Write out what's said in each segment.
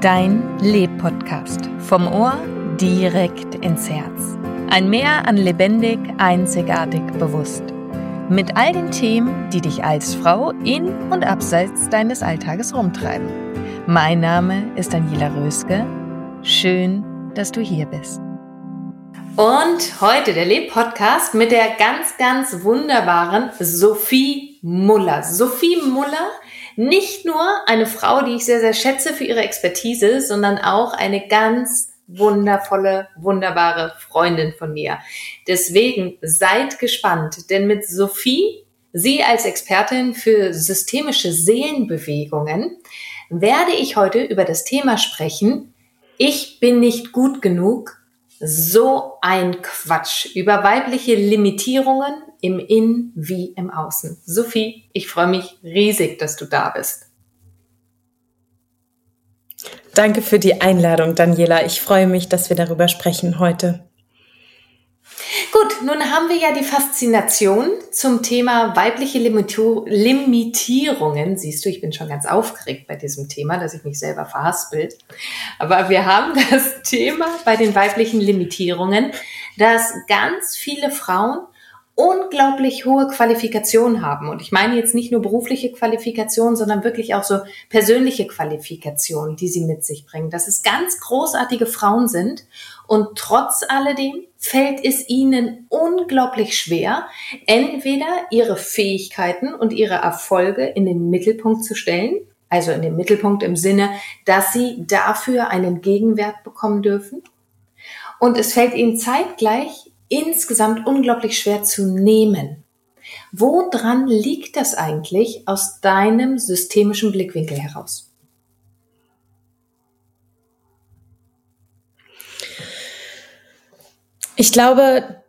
Dein Leb-Podcast. Vom Ohr direkt ins Herz. Ein Meer an lebendig, einzigartig, bewusst. Mit all den Themen, die dich als Frau in und abseits deines Alltages rumtreiben. Mein Name ist Daniela Röske. Schön, dass du hier bist. Und heute der Leb-Podcast mit der ganz, ganz wunderbaren Sophie Muller. Sophie Muller nicht nur eine Frau, die ich sehr, sehr schätze für ihre Expertise, sondern auch eine ganz wundervolle, wunderbare Freundin von mir. Deswegen seid gespannt, denn mit Sophie, sie als Expertin für systemische Seelenbewegungen, werde ich heute über das Thema sprechen, ich bin nicht gut genug, so ein Quatsch über weibliche Limitierungen im Innen wie im Außen. Sophie, ich freue mich riesig, dass du da bist. Danke für die Einladung, Daniela. Ich freue mich, dass wir darüber sprechen heute. Gut, nun haben wir ja die Faszination zum Thema weibliche Limitierungen. Siehst du, ich bin schon ganz aufgeregt bei diesem Thema, dass ich mich selber verhaspelt. Aber wir haben das Thema bei den weiblichen Limitierungen, dass ganz viele Frauen unglaublich hohe Qualifikationen haben. Und ich meine jetzt nicht nur berufliche Qualifikationen, sondern wirklich auch so persönliche Qualifikationen, die sie mit sich bringen. Dass es ganz großartige Frauen sind und trotz alledem fällt es ihnen unglaublich schwer, entweder ihre Fähigkeiten und ihre Erfolge in den Mittelpunkt zu stellen, also in den Mittelpunkt im Sinne, dass sie dafür einen Gegenwert bekommen dürfen. Und es fällt ihnen zeitgleich insgesamt unglaublich schwer zu nehmen. Woran liegt das eigentlich aus deinem systemischen Blickwinkel heraus? Ich glaube,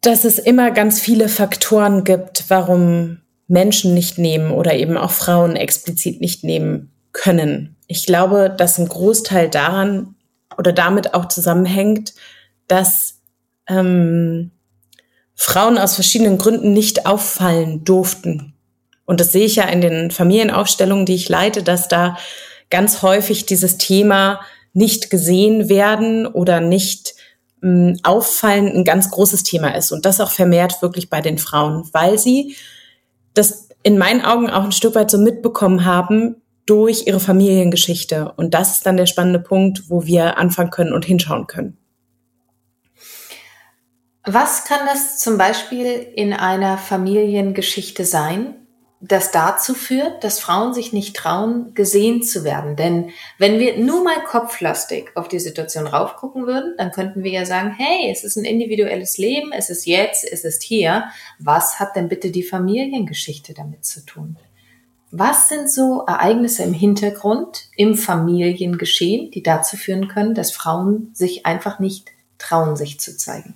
dass es immer ganz viele Faktoren gibt, warum Menschen nicht nehmen oder eben auch Frauen explizit nicht nehmen können. Ich glaube, dass ein Großteil daran oder damit auch zusammenhängt, dass ähm, Frauen aus verschiedenen Gründen nicht auffallen durften. Und das sehe ich ja in den Familienaufstellungen, die ich leite, dass da ganz häufig dieses Thema nicht gesehen werden oder nicht ähm, auffallen ein ganz großes Thema ist. Und das auch vermehrt wirklich bei den Frauen, weil sie das in meinen Augen auch ein Stück weit so mitbekommen haben durch ihre Familiengeschichte. Und das ist dann der spannende Punkt, wo wir anfangen können und hinschauen können. Was kann das zum Beispiel in einer Familiengeschichte sein, das dazu führt, dass Frauen sich nicht trauen, gesehen zu werden? Denn wenn wir nur mal kopflastig auf die Situation raufgucken würden, dann könnten wir ja sagen, hey, es ist ein individuelles Leben, es ist jetzt, es ist hier. Was hat denn bitte die Familiengeschichte damit zu tun? Was sind so Ereignisse im Hintergrund, im Familiengeschehen, die dazu führen können, dass Frauen sich einfach nicht trauen, sich zu zeigen?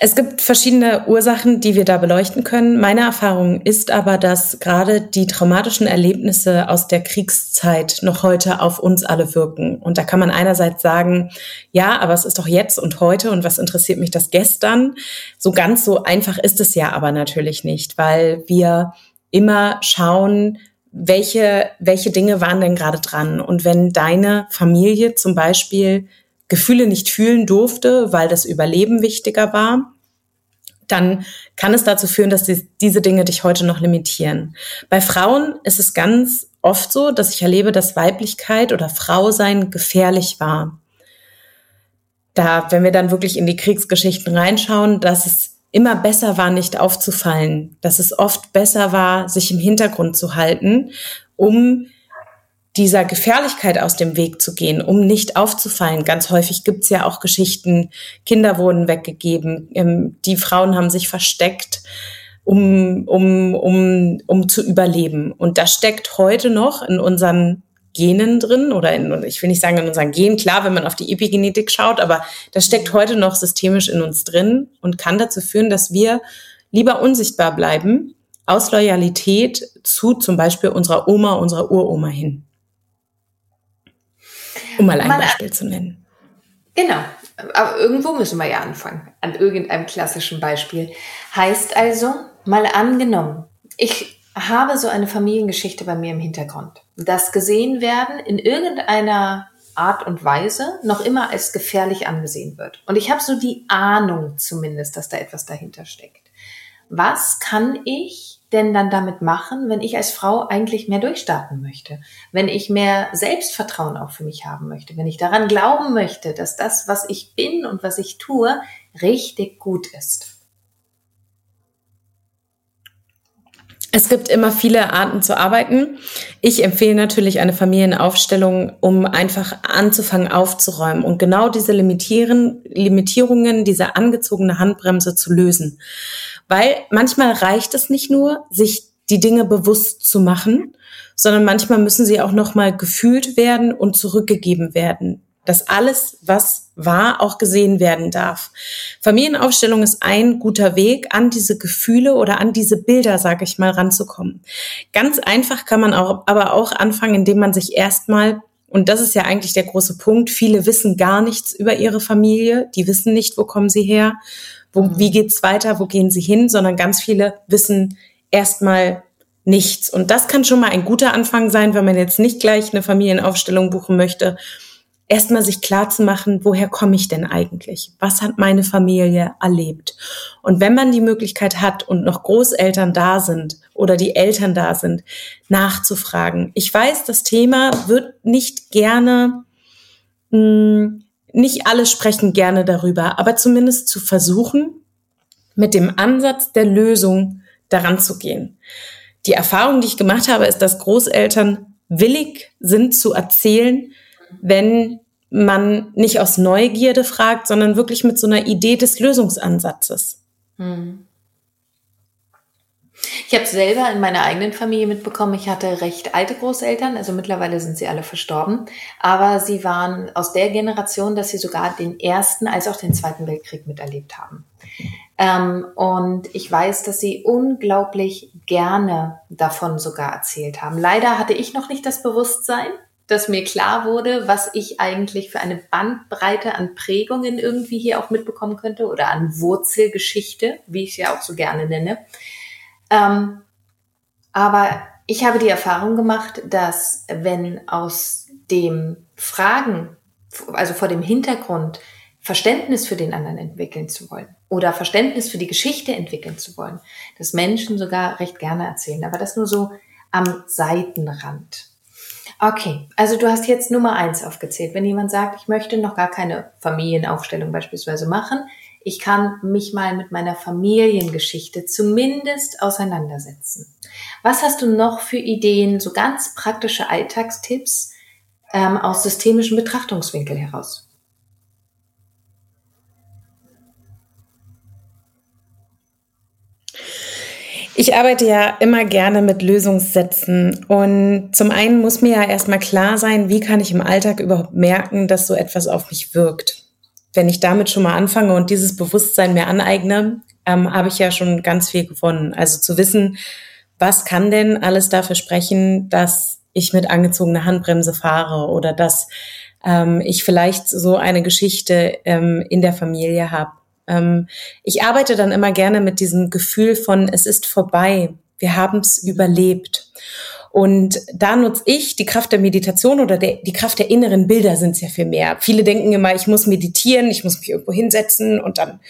Es gibt verschiedene Ursachen, die wir da beleuchten können. Meine Erfahrung ist aber, dass gerade die traumatischen Erlebnisse aus der Kriegszeit noch heute auf uns alle wirken. Und da kann man einerseits sagen, ja, aber es ist doch jetzt und heute und was interessiert mich das gestern? So ganz so einfach ist es ja aber natürlich nicht, weil wir immer schauen, welche, welche Dinge waren denn gerade dran? Und wenn deine Familie zum Beispiel Gefühle nicht fühlen durfte, weil das Überleben wichtiger war, dann kann es dazu führen, dass die, diese Dinge dich heute noch limitieren. Bei Frauen ist es ganz oft so, dass ich erlebe, dass Weiblichkeit oder Frausein gefährlich war. Da, wenn wir dann wirklich in die Kriegsgeschichten reinschauen, dass es immer besser war, nicht aufzufallen, dass es oft besser war, sich im Hintergrund zu halten, um dieser Gefährlichkeit aus dem Weg zu gehen, um nicht aufzufallen. Ganz häufig gibt's ja auch Geschichten, Kinder wurden weggegeben, ähm, die Frauen haben sich versteckt, um, um, um, um zu überleben. Und das steckt heute noch in unseren Genen drin oder in, ich will nicht sagen in unseren Genen, klar, wenn man auf die Epigenetik schaut, aber das steckt heute noch systemisch in uns drin und kann dazu führen, dass wir lieber unsichtbar bleiben, aus Loyalität zu zum Beispiel unserer Oma, unserer Uroma hin. Um mal ein Beispiel zu nennen. Genau. Aber irgendwo müssen wir ja anfangen. An irgendeinem klassischen Beispiel. Heißt also, mal angenommen, ich habe so eine Familiengeschichte bei mir im Hintergrund. Das gesehen werden in irgendeiner Art und Weise noch immer als gefährlich angesehen wird. Und ich habe so die Ahnung zumindest, dass da etwas dahinter steckt. Was kann ich denn dann damit machen, wenn ich als Frau eigentlich mehr durchstarten möchte? Wenn ich mehr Selbstvertrauen auch für mich haben möchte? Wenn ich daran glauben möchte, dass das, was ich bin und was ich tue, richtig gut ist? Es gibt immer viele Arten zu arbeiten. Ich empfehle natürlich eine Familienaufstellung, um einfach anzufangen aufzuräumen und genau diese Limitieren, Limitierungen, diese angezogene Handbremse zu lösen. Weil manchmal reicht es nicht nur, sich die Dinge bewusst zu machen, sondern manchmal müssen sie auch nochmal gefühlt werden und zurückgegeben werden. Dass alles, was war, auch gesehen werden darf. Familienaufstellung ist ein guter Weg, an diese Gefühle oder an diese Bilder, sage ich mal, ranzukommen. Ganz einfach kann man auch, aber auch anfangen, indem man sich erstmal und das ist ja eigentlich der große Punkt. Viele wissen gar nichts über ihre Familie. Die wissen nicht, wo kommen sie her wo, mhm. wie geht's weiter, wo gehen sie hin, sondern ganz viele wissen erstmal nichts. Und das kann schon mal ein guter Anfang sein, wenn man jetzt nicht gleich eine Familienaufstellung buchen möchte. Erstmal sich klar zu machen, woher komme ich denn eigentlich? Was hat meine Familie erlebt? Und wenn man die Möglichkeit hat und noch Großeltern da sind oder die Eltern da sind, nachzufragen. Ich weiß, das Thema wird nicht gerne mh, hm, nicht alle sprechen gerne darüber, aber zumindest zu versuchen, mit dem Ansatz der Lösung daran zu gehen. Die Erfahrung, die ich gemacht habe, ist, dass Großeltern willig sind zu erzählen, wenn man nicht aus Neugierde fragt, sondern wirklich mit so einer Idee des Lösungsansatzes. Hm. Ich habe selber in meiner eigenen Familie mitbekommen, ich hatte recht alte Großeltern, also mittlerweile sind sie alle verstorben, aber sie waren aus der Generation, dass sie sogar den ersten als auch den zweiten Weltkrieg miterlebt haben. Ähm, und ich weiß, dass sie unglaublich gerne davon sogar erzählt haben. Leider hatte ich noch nicht das Bewusstsein, dass mir klar wurde, was ich eigentlich für eine Bandbreite an Prägungen irgendwie hier auch mitbekommen könnte oder an Wurzelgeschichte, wie ich es ja auch so gerne nenne. Ähm, aber ich habe die Erfahrung gemacht, dass wenn aus dem Fragen, also vor dem Hintergrund, Verständnis für den anderen entwickeln zu wollen oder Verständnis für die Geschichte entwickeln zu wollen, dass Menschen sogar recht gerne erzählen, aber das nur so am Seitenrand. Okay, also du hast jetzt Nummer eins aufgezählt. Wenn jemand sagt, ich möchte noch gar keine Familienaufstellung beispielsweise machen, ich kann mich mal mit meiner Familiengeschichte zumindest auseinandersetzen. Was hast du noch für Ideen, so ganz praktische Alltagstipps ähm, aus systemischen Betrachtungswinkel heraus? Ich arbeite ja immer gerne mit Lösungssätzen und zum einen muss mir ja erstmal klar sein, wie kann ich im Alltag überhaupt merken, dass so etwas auf mich wirkt wenn ich damit schon mal anfange und dieses Bewusstsein mir aneigne, ähm, habe ich ja schon ganz viel gewonnen. Also zu wissen, was kann denn alles dafür sprechen, dass ich mit angezogener Handbremse fahre oder dass ähm, ich vielleicht so eine Geschichte ähm, in der Familie habe. Ähm, ich arbeite dann immer gerne mit diesem Gefühl von, es ist vorbei, wir haben es überlebt. Und da nutze ich die Kraft der Meditation oder der, die Kraft der inneren Bilder sind ja viel mehr. Viele denken immer, ich muss meditieren, ich muss mich irgendwo hinsetzen und dann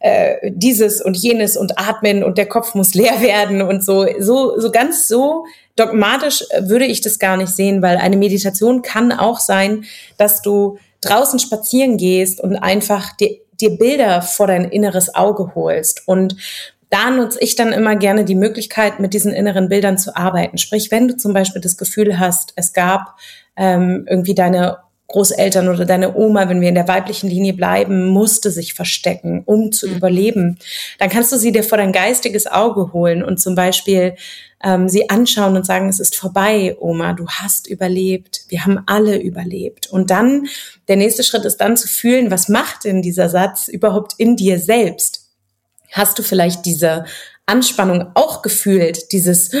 äh, dieses und jenes und atmen und der Kopf muss leer werden und so. So, so ganz so dogmatisch würde ich das gar nicht sehen, weil eine Meditation kann auch sein, dass du draußen spazieren gehst und einfach dir, dir Bilder vor dein inneres Auge holst. Und da nutze ich dann immer gerne die Möglichkeit, mit diesen inneren Bildern zu arbeiten. Sprich, wenn du zum Beispiel das Gefühl hast, es gab ähm, irgendwie deine Großeltern oder deine Oma, wenn wir in der weiblichen Linie bleiben, musste sich verstecken, um zu mhm. überleben, dann kannst du sie dir vor dein geistiges Auge holen und zum Beispiel ähm, sie anschauen und sagen, es ist vorbei, Oma, du hast überlebt, wir haben alle überlebt. Und dann, der nächste Schritt ist dann zu fühlen, was macht denn dieser Satz überhaupt in dir selbst? Hast du vielleicht diese Anspannung auch gefühlt, dieses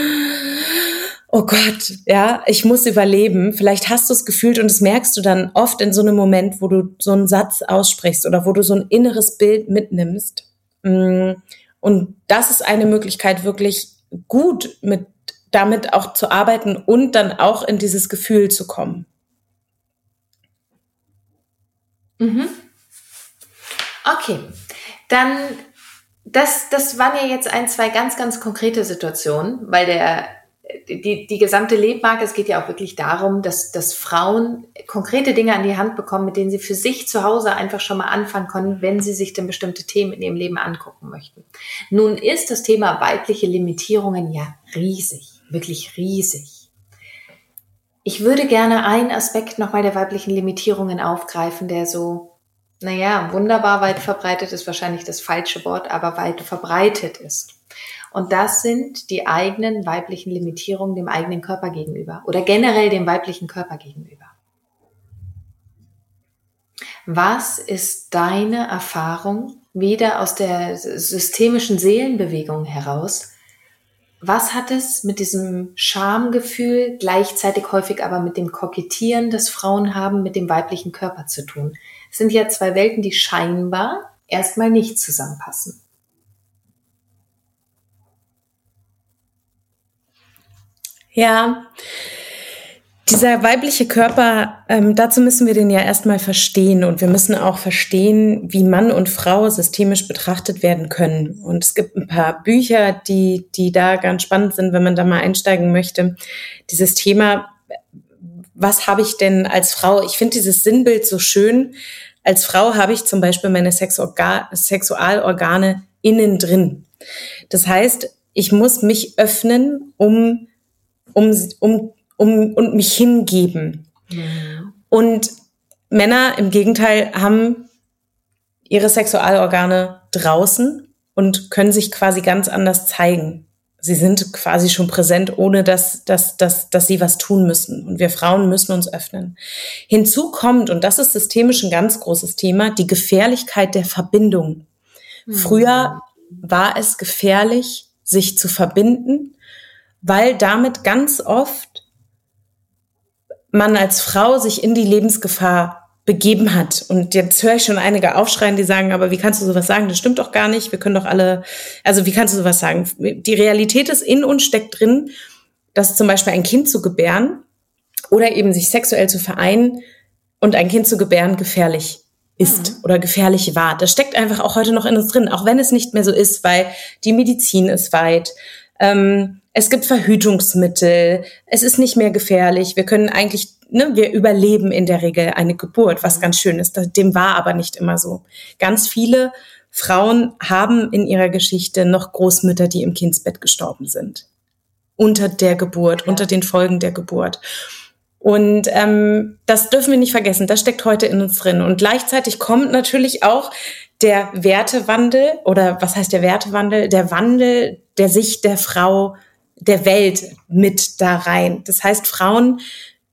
oh Gott, ja, ich muss überleben. Vielleicht hast du es gefühlt und das merkst du dann oft in so einem Moment, wo du so einen Satz aussprichst oder wo du so ein inneres Bild mitnimmst. Mm, und das ist eine Möglichkeit, wirklich gut mit damit auch zu arbeiten und dann auch in dieses Gefühl zu kommen. Mhm. Okay, dann das, das waren ja jetzt ein, zwei ganz, ganz konkrete Situationen, weil der die, die gesamte Lebmarke, es geht ja auch wirklich darum, dass, dass Frauen konkrete Dinge an die Hand bekommen, mit denen sie für sich zu Hause einfach schon mal anfangen können, wenn sie sich denn bestimmte Themen in ihrem Leben angucken möchten. Nun ist das Thema weibliche Limitierungen ja riesig, wirklich riesig. Ich würde gerne einen Aspekt nochmal der weiblichen Limitierungen aufgreifen, der so, naja, wunderbar weit verbreitet ist wahrscheinlich das falsche Wort, aber weit verbreitet ist. Und das sind die eigenen weiblichen Limitierungen dem eigenen Körper gegenüber oder generell dem weiblichen Körper gegenüber. Was ist deine Erfahrung wieder aus der systemischen Seelenbewegung heraus? Was hat es mit diesem Schamgefühl, gleichzeitig häufig aber mit dem Kokettieren, das Frauen haben, mit dem weiblichen Körper zu tun? Sind ja zwei Welten, die scheinbar erstmal nicht zusammenpassen. Ja, dieser weibliche Körper, ähm, dazu müssen wir den ja erstmal verstehen und wir müssen auch verstehen, wie Mann und Frau systemisch betrachtet werden können. Und es gibt ein paar Bücher, die, die da ganz spannend sind, wenn man da mal einsteigen möchte. Dieses Thema, was habe ich denn als Frau? Ich finde dieses Sinnbild so schön. Als Frau habe ich zum Beispiel meine Sexualorgane innen drin. Das heißt, ich muss mich öffnen, um um, um, um, und mich hingeben. Mhm. Und Männer im Gegenteil haben ihre Sexualorgane draußen und können sich quasi ganz anders zeigen. Sie sind quasi schon präsent, ohne dass, dass, dass, dass sie was tun müssen. Und wir Frauen müssen uns öffnen. Hinzu kommt, und das ist systemisch ein ganz großes Thema, die Gefährlichkeit der Verbindung. Mhm. Früher war es gefährlich, sich zu verbinden, weil damit ganz oft man als Frau sich in die Lebensgefahr begeben hat. Und jetzt höre ich schon einige aufschreien, die sagen, aber wie kannst du sowas sagen? Das stimmt doch gar nicht. Wir können doch alle, also wie kannst du sowas sagen? Die Realität ist in uns steckt drin, dass zum Beispiel ein Kind zu gebären oder eben sich sexuell zu vereinen und ein Kind zu gebären gefährlich ist mhm. oder gefährlich war. Das steckt einfach auch heute noch in uns drin, auch wenn es nicht mehr so ist, weil die Medizin ist weit. Ähm, es gibt Verhütungsmittel, es ist nicht mehr gefährlich, wir können eigentlich, ne, wir überleben in der Regel eine Geburt, was ganz schön ist. Dem war aber nicht immer so. Ganz viele Frauen haben in ihrer Geschichte noch Großmütter, die im Kindsbett gestorben sind. Unter der Geburt, ja. unter den Folgen der Geburt. Und ähm, das dürfen wir nicht vergessen, das steckt heute in uns drin. Und gleichzeitig kommt natürlich auch der Wertewandel oder was heißt der Wertewandel? Der Wandel der Sicht der Frau der Welt mit da rein. Das heißt, Frauen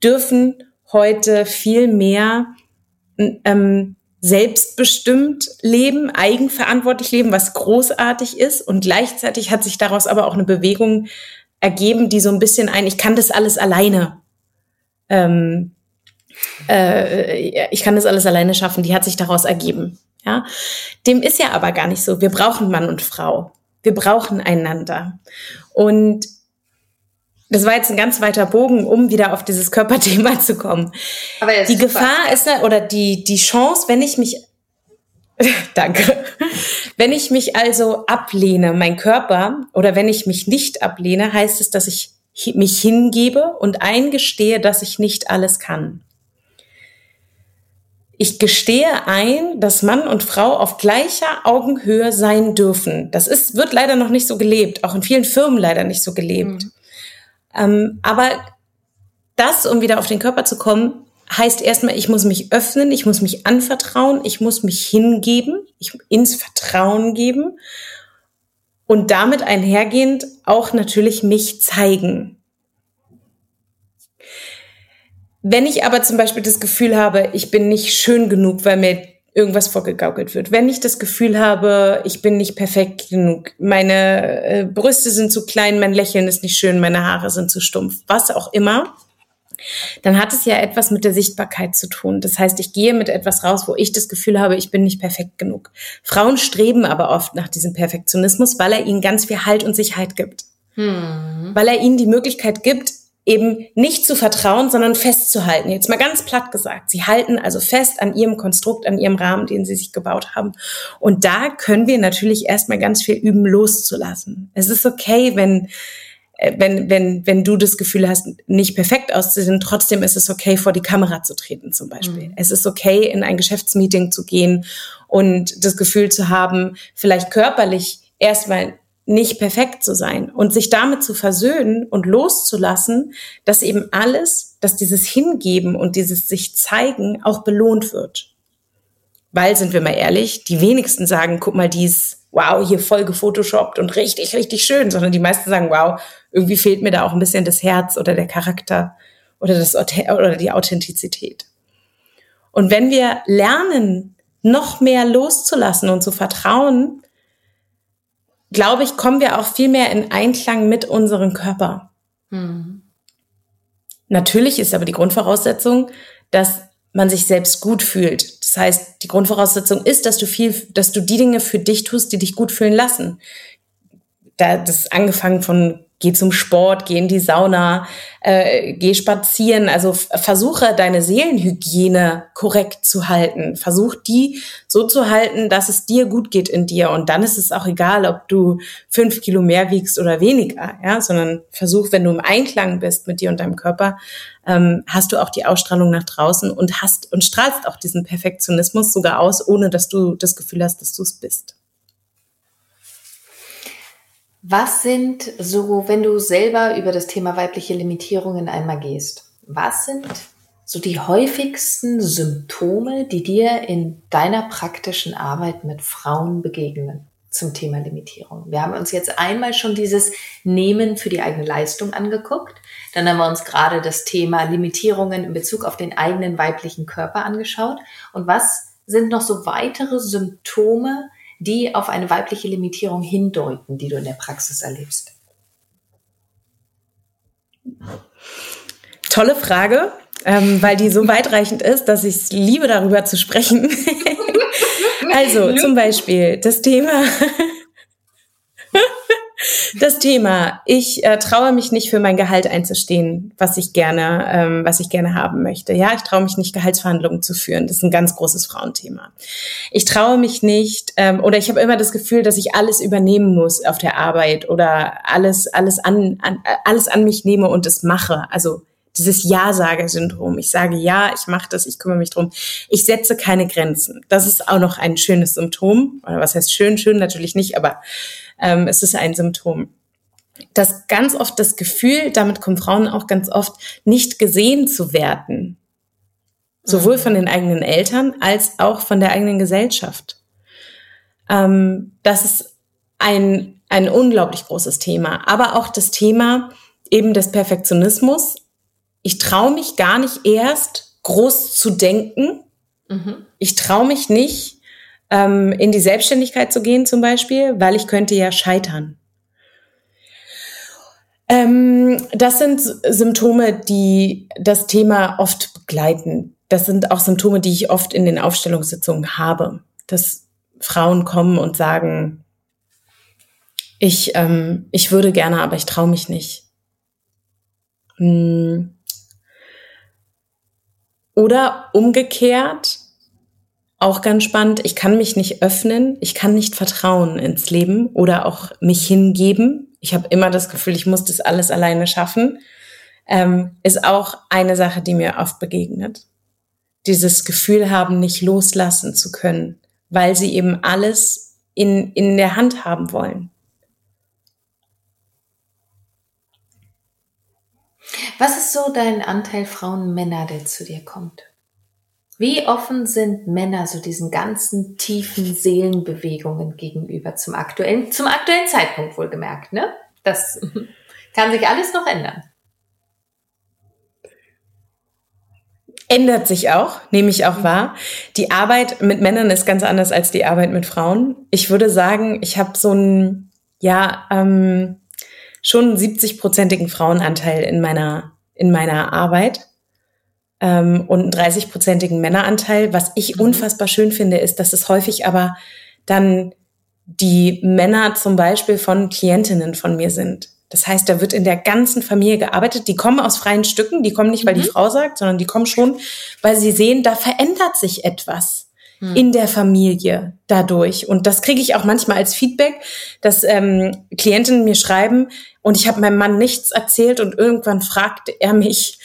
dürfen heute viel mehr ähm, selbstbestimmt leben, eigenverantwortlich leben, was großartig ist. Und gleichzeitig hat sich daraus aber auch eine Bewegung ergeben, die so ein bisschen ein, ich kann das alles alleine. Ähm, äh, ich kann das alles alleine schaffen, die hat sich daraus ergeben. Ja, dem ist ja aber gar nicht so. Wir brauchen Mann und Frau. Wir brauchen einander. Und das war jetzt ein ganz weiter Bogen, um wieder auf dieses Körperthema zu kommen. Aber die super. Gefahr ist oder die, die Chance, wenn ich mich, danke, wenn ich mich also ablehne, mein Körper, oder wenn ich mich nicht ablehne, heißt es, dass ich mich hingebe und eingestehe, dass ich nicht alles kann. Ich gestehe ein, dass Mann und Frau auf gleicher Augenhöhe sein dürfen. Das ist, wird leider noch nicht so gelebt, auch in vielen Firmen leider nicht so gelebt. Mhm. Ähm, aber das, um wieder auf den Körper zu kommen, heißt erstmal, ich muss mich öffnen, ich muss mich anvertrauen, ich muss mich hingeben, ich ins Vertrauen geben und damit einhergehend auch natürlich mich zeigen. Wenn ich aber zum Beispiel das Gefühl habe, ich bin nicht schön genug, weil mir irgendwas vorgegaukelt wird. Wenn ich das Gefühl habe, ich bin nicht perfekt genug, meine äh, Brüste sind zu klein, mein Lächeln ist nicht schön, meine Haare sind zu stumpf, was auch immer, dann hat es ja etwas mit der Sichtbarkeit zu tun. Das heißt, ich gehe mit etwas raus, wo ich das Gefühl habe, ich bin nicht perfekt genug. Frauen streben aber oft nach diesem Perfektionismus, weil er ihnen ganz viel Halt und Sicherheit gibt. Hm. Weil er ihnen die Möglichkeit gibt, eben nicht zu vertrauen, sondern festzuhalten. Jetzt mal ganz platt gesagt. Sie halten also fest an ihrem Konstrukt, an ihrem Rahmen, den sie sich gebaut haben. Und da können wir natürlich erstmal ganz viel üben, loszulassen. Es ist okay, wenn äh, wenn, wenn, wenn du das Gefühl hast, nicht perfekt auszusehen, trotzdem ist es okay, vor die Kamera zu treten zum Beispiel. Mhm. Es ist okay, in ein Geschäftsmeeting zu gehen und das Gefühl zu haben, vielleicht körperlich erstmal nicht perfekt zu sein und sich damit zu versöhnen und loszulassen, dass eben alles, dass dieses Hingeben und dieses sich zeigen auch belohnt wird. Weil, sind wir mal ehrlich, die wenigsten sagen, guck mal, die ist, wow, hier voll gefotoshoppt und richtig, richtig schön, sondern die meisten sagen, wow, irgendwie fehlt mir da auch ein bisschen das Herz oder der Charakter oder, das, oder die Authentizität. Und wenn wir lernen, noch mehr loszulassen und zu vertrauen, glaube ich, kommen wir auch viel mehr in Einklang mit unserem Körper. Mhm. Natürlich ist aber die Grundvoraussetzung, dass man sich selbst gut fühlt. Das heißt, die Grundvoraussetzung ist, dass du viel, dass du die Dinge für dich tust, die dich gut fühlen lassen. Da, das angefangen von geh zum Sport, geh in die Sauna, äh, geh spazieren. Also versuche deine Seelenhygiene korrekt zu halten. Versuch die so zu halten, dass es dir gut geht in dir. Und dann ist es auch egal, ob du fünf Kilo mehr wiegst oder weniger, ja, sondern versuch, wenn du im Einklang bist mit dir und deinem Körper, ähm, hast du auch die Ausstrahlung nach draußen und hast und strahlst auch diesen Perfektionismus sogar aus, ohne dass du das Gefühl hast, dass du es bist. Was sind so, wenn du selber über das Thema weibliche Limitierungen einmal gehst, was sind so die häufigsten Symptome, die dir in deiner praktischen Arbeit mit Frauen begegnen zum Thema Limitierung? Wir haben uns jetzt einmal schon dieses Nehmen für die eigene Leistung angeguckt. Dann haben wir uns gerade das Thema Limitierungen in Bezug auf den eigenen weiblichen Körper angeschaut. Und was sind noch so weitere Symptome, die auf eine weibliche Limitierung hindeuten, die du in der Praxis erlebst? Tolle Frage, ähm, weil die so weitreichend ist, dass ich es liebe, darüber zu sprechen. also zum Beispiel das Thema das Thema. Ich äh, traue mich nicht für mein Gehalt einzustehen, was ich gerne, ähm, was ich gerne haben möchte. Ja, ich traue mich nicht Gehaltsverhandlungen zu führen. Das ist ein ganz großes Frauenthema. Ich traue mich nicht ähm, oder ich habe immer das Gefühl, dass ich alles übernehmen muss auf der Arbeit oder alles alles an, an alles an mich nehme und es mache. Also dieses Ja-Sage-Syndrom. Ich sage ja, ich mache das, ich kümmere mich drum. Ich setze keine Grenzen. Das ist auch noch ein schönes Symptom. Oder was heißt schön? Schön natürlich nicht, aber ähm, es ist ein Symptom. Das ganz oft das Gefühl, damit kommen Frauen auch ganz oft, nicht gesehen zu werden. Sowohl von den eigenen Eltern als auch von der eigenen Gesellschaft. Ähm, das ist ein, ein unglaublich großes Thema. Aber auch das Thema eben des Perfektionismus. Ich traue mich gar nicht erst groß zu denken, Mhm. Ich traue mich nicht, ähm, in die Selbstständigkeit zu gehen zum Beispiel, weil ich könnte ja scheitern. Ähm, das sind Symptome, die das Thema oft begleiten. Das sind auch Symptome, die ich oft in den Aufstellungssitzungen habe, dass Frauen kommen und sagen, ich, ähm, ich würde gerne, aber ich traue mich nicht. Hm. Oder umgekehrt, auch ganz spannend, ich kann mich nicht öffnen, ich kann nicht vertrauen ins Leben oder auch mich hingeben. Ich habe immer das Gefühl, ich muss das alles alleine schaffen. Ähm, ist auch eine Sache, die mir oft begegnet. Dieses Gefühl haben, nicht loslassen zu können, weil sie eben alles in, in der Hand haben wollen. Was ist so dein Anteil Frauen-Männer, der zu dir kommt? Wie offen sind Männer so diesen ganzen tiefen Seelenbewegungen gegenüber zum aktuellen, zum aktuellen Zeitpunkt wohlgemerkt, ne? Das kann sich alles noch ändern. Ändert sich auch, nehme ich auch wahr. Die Arbeit mit Männern ist ganz anders als die Arbeit mit Frauen. Ich würde sagen, ich habe so einen, ja, ähm, schon 70-prozentigen Frauenanteil in meiner, in meiner Arbeit ähm, und einen 30-prozentigen Männeranteil. Was ich mhm. unfassbar schön finde, ist, dass es häufig aber dann die Männer zum Beispiel von Klientinnen von mir sind. Das heißt, da wird in der ganzen Familie gearbeitet. Die kommen aus freien Stücken, die kommen nicht, weil mhm. die Frau sagt, sondern die kommen schon, weil sie sehen, da verändert sich etwas mhm. in der Familie dadurch. Und das kriege ich auch manchmal als Feedback, dass ähm, Klientinnen mir schreiben und ich habe meinem Mann nichts erzählt und irgendwann fragt er mich,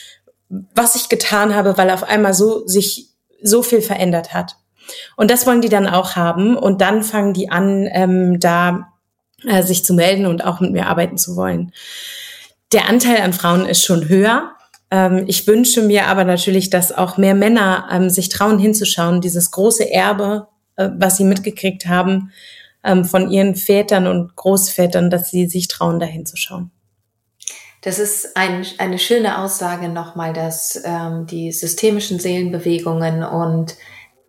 was ich getan habe, weil auf einmal so sich so viel verändert hat. Und das wollen die dann auch haben. Und dann fangen die an, ähm, da äh, sich zu melden und auch mit mir arbeiten zu wollen. Der Anteil an Frauen ist schon höher. Ähm, ich wünsche mir aber natürlich, dass auch mehr Männer ähm, sich trauen hinzuschauen, dieses große Erbe, äh, was sie mitgekriegt haben ähm, von ihren Vätern und Großvätern, dass sie sich trauen, da hinzuschauen. Das ist ein, eine schöne Aussage nochmal, dass ähm, die systemischen Seelenbewegungen und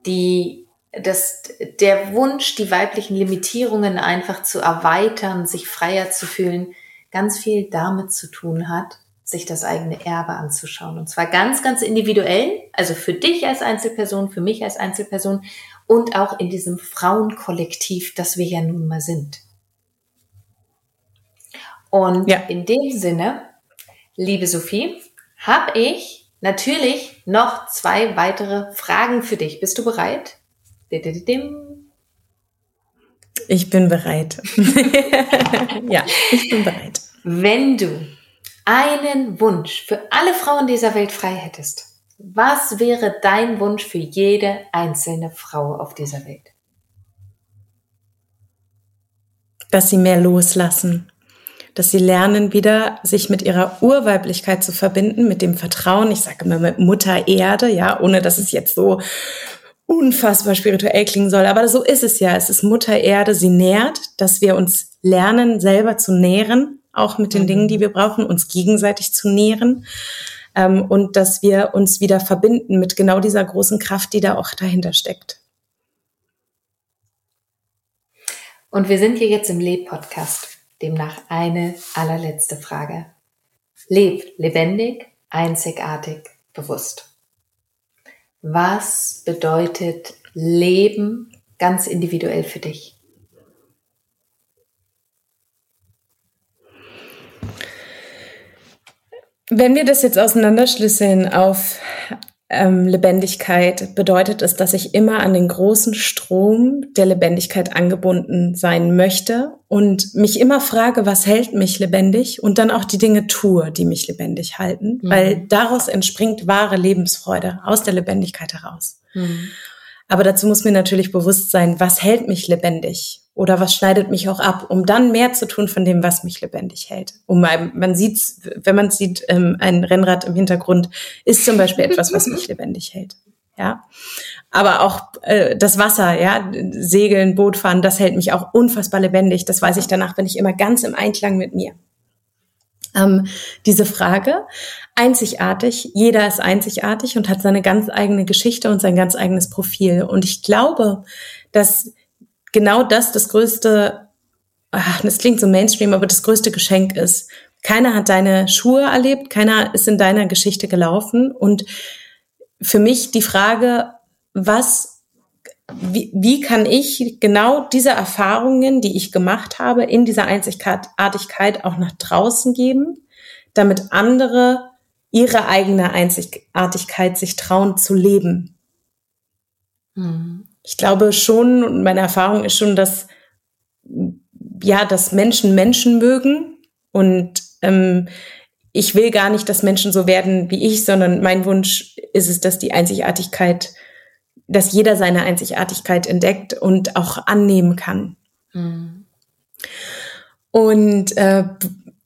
die, dass der Wunsch, die weiblichen Limitierungen einfach zu erweitern, sich freier zu fühlen, ganz viel damit zu tun hat, sich das eigene Erbe anzuschauen. Und zwar ganz, ganz individuell, also für dich als Einzelperson, für mich als Einzelperson und auch in diesem Frauenkollektiv, das wir ja nun mal sind. Und ja. in dem Sinne, liebe Sophie, habe ich natürlich noch zwei weitere Fragen für dich. Bist du bereit? Ich bin bereit. ja, ich bin bereit. Wenn du einen Wunsch für alle Frauen dieser Welt frei hättest, was wäre dein Wunsch für jede einzelne Frau auf dieser Welt? Dass sie mehr loslassen, dass sie lernen, wieder sich mit ihrer Urweiblichkeit zu verbinden, mit dem Vertrauen. Ich sage immer mit Mutter Erde, ja, ohne dass es jetzt so unfassbar spirituell klingen soll. Aber so ist es ja. Es ist Mutter Erde, sie nährt, dass wir uns lernen, selber zu nähren, auch mit den Dingen, die wir brauchen, uns gegenseitig zu nähren. Ähm, und dass wir uns wieder verbinden mit genau dieser großen Kraft, die da auch dahinter steckt. Und wir sind hier jetzt im Leb-Podcast. Demnach eine allerletzte Frage. Leb lebendig, einzigartig, bewusst. Was bedeutet Leben ganz individuell für dich? Wenn wir das jetzt auseinanderschlüsseln auf ähm, Lebendigkeit bedeutet es, dass ich immer an den großen Strom der Lebendigkeit angebunden sein möchte und mich immer frage, was hält mich lebendig und dann auch die Dinge tue, die mich lebendig halten, mhm. weil daraus entspringt wahre Lebensfreude aus der Lebendigkeit heraus. Mhm. Aber dazu muss mir natürlich bewusst sein, was hält mich lebendig oder was schneidet mich auch ab, um dann mehr zu tun von dem, was mich lebendig hält. Um man sieht, wenn man sieht, ähm, ein Rennrad im Hintergrund ist zum Beispiel etwas, was mich lebendig hält. Ja, aber auch äh, das Wasser, ja, Segeln, Boot fahren, das hält mich auch unfassbar lebendig. Das weiß ich danach, bin ich immer ganz im Einklang mit mir. ähm, diese Frage. Einzigartig, jeder ist einzigartig und hat seine ganz eigene Geschichte und sein ganz eigenes Profil. Und ich glaube, dass genau das das größte, ach, das klingt so Mainstream, aber das größte Geschenk ist. Keiner hat deine Schuhe erlebt, keiner ist in deiner Geschichte gelaufen. Und für mich die Frage, was, wie, wie kann ich genau diese Erfahrungen, die ich gemacht habe, in dieser Einzigartigkeit auch nach draußen geben, damit andere ihre eigene Einzigartigkeit sich trauen zu leben? Mhm. Ich glaube schon, und meine Erfahrung ist schon, dass, ja, dass Menschen Menschen mögen und ähm, ich will gar nicht, dass Menschen so werden wie ich, sondern mein Wunsch ist es, dass die Einzigartigkeit, dass jeder seine Einzigartigkeit entdeckt und auch annehmen kann. Mhm. Und äh,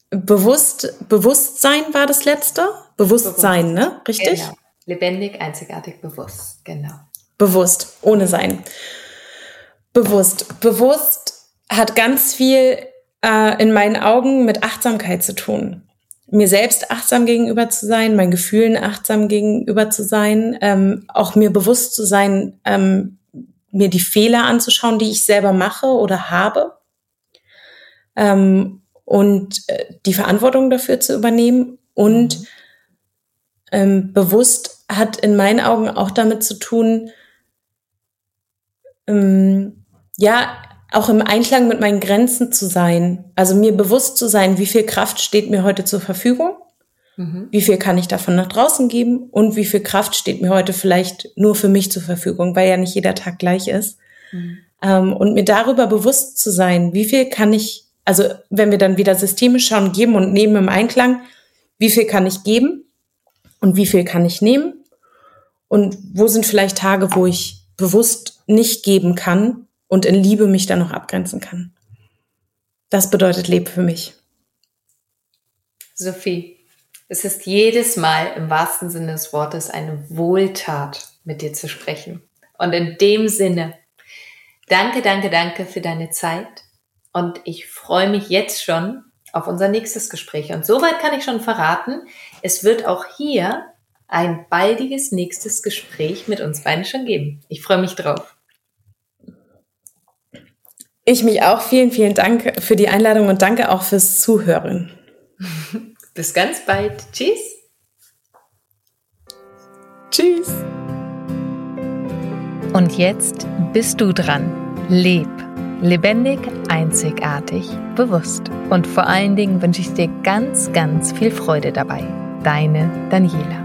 bewusst, Bewusstsein war das letzte? Bewusstsein, Bewusst. ne? Richtig? Genau. Lebendig, einzigartig, bewusst, genau. Bewusst, ohne sein. Bewusst. Bewusst hat ganz viel äh, in meinen Augen mit Achtsamkeit zu tun. Mir selbst achtsam gegenüber zu sein, meinen Gefühlen achtsam gegenüber zu sein, ähm, auch mir bewusst zu sein, ähm, mir die Fehler anzuschauen, die ich selber mache oder habe. Ähm, und äh, die Verantwortung dafür zu übernehmen und mhm. ähm, bewusst hat in meinen Augen auch damit zu tun, ähm, ja, auch im Einklang mit meinen Grenzen zu sein. Also mir bewusst zu sein, wie viel Kraft steht mir heute zur Verfügung, mhm. wie viel kann ich davon nach draußen geben und wie viel Kraft steht mir heute vielleicht nur für mich zur Verfügung, weil ja nicht jeder Tag gleich ist. Mhm. Ähm, und mir darüber bewusst zu sein, wie viel kann ich, also wenn wir dann wieder systemisch schauen, geben und nehmen im Einklang, wie viel kann ich geben und wie viel kann ich nehmen und wo sind vielleicht Tage, wo ich bewusst nicht geben kann und in Liebe mich dann noch abgrenzen kann. Das bedeutet Leben für mich. Sophie, es ist jedes Mal im wahrsten Sinne des Wortes eine Wohltat, mit dir zu sprechen. Und in dem Sinne, danke, danke, danke für deine Zeit. Und ich freue mich jetzt schon auf unser nächstes Gespräch. Und soweit kann ich schon verraten, es wird auch hier ein baldiges nächstes Gespräch mit uns beiden schon geben. Ich freue mich drauf. Ich mich auch. Vielen, vielen Dank für die Einladung und danke auch fürs Zuhören. Bis ganz bald. Tschüss. Tschüss. Und jetzt bist du dran. Leb. Lebendig, einzigartig, bewusst. Und vor allen Dingen wünsche ich dir ganz, ganz viel Freude dabei. Deine Daniela.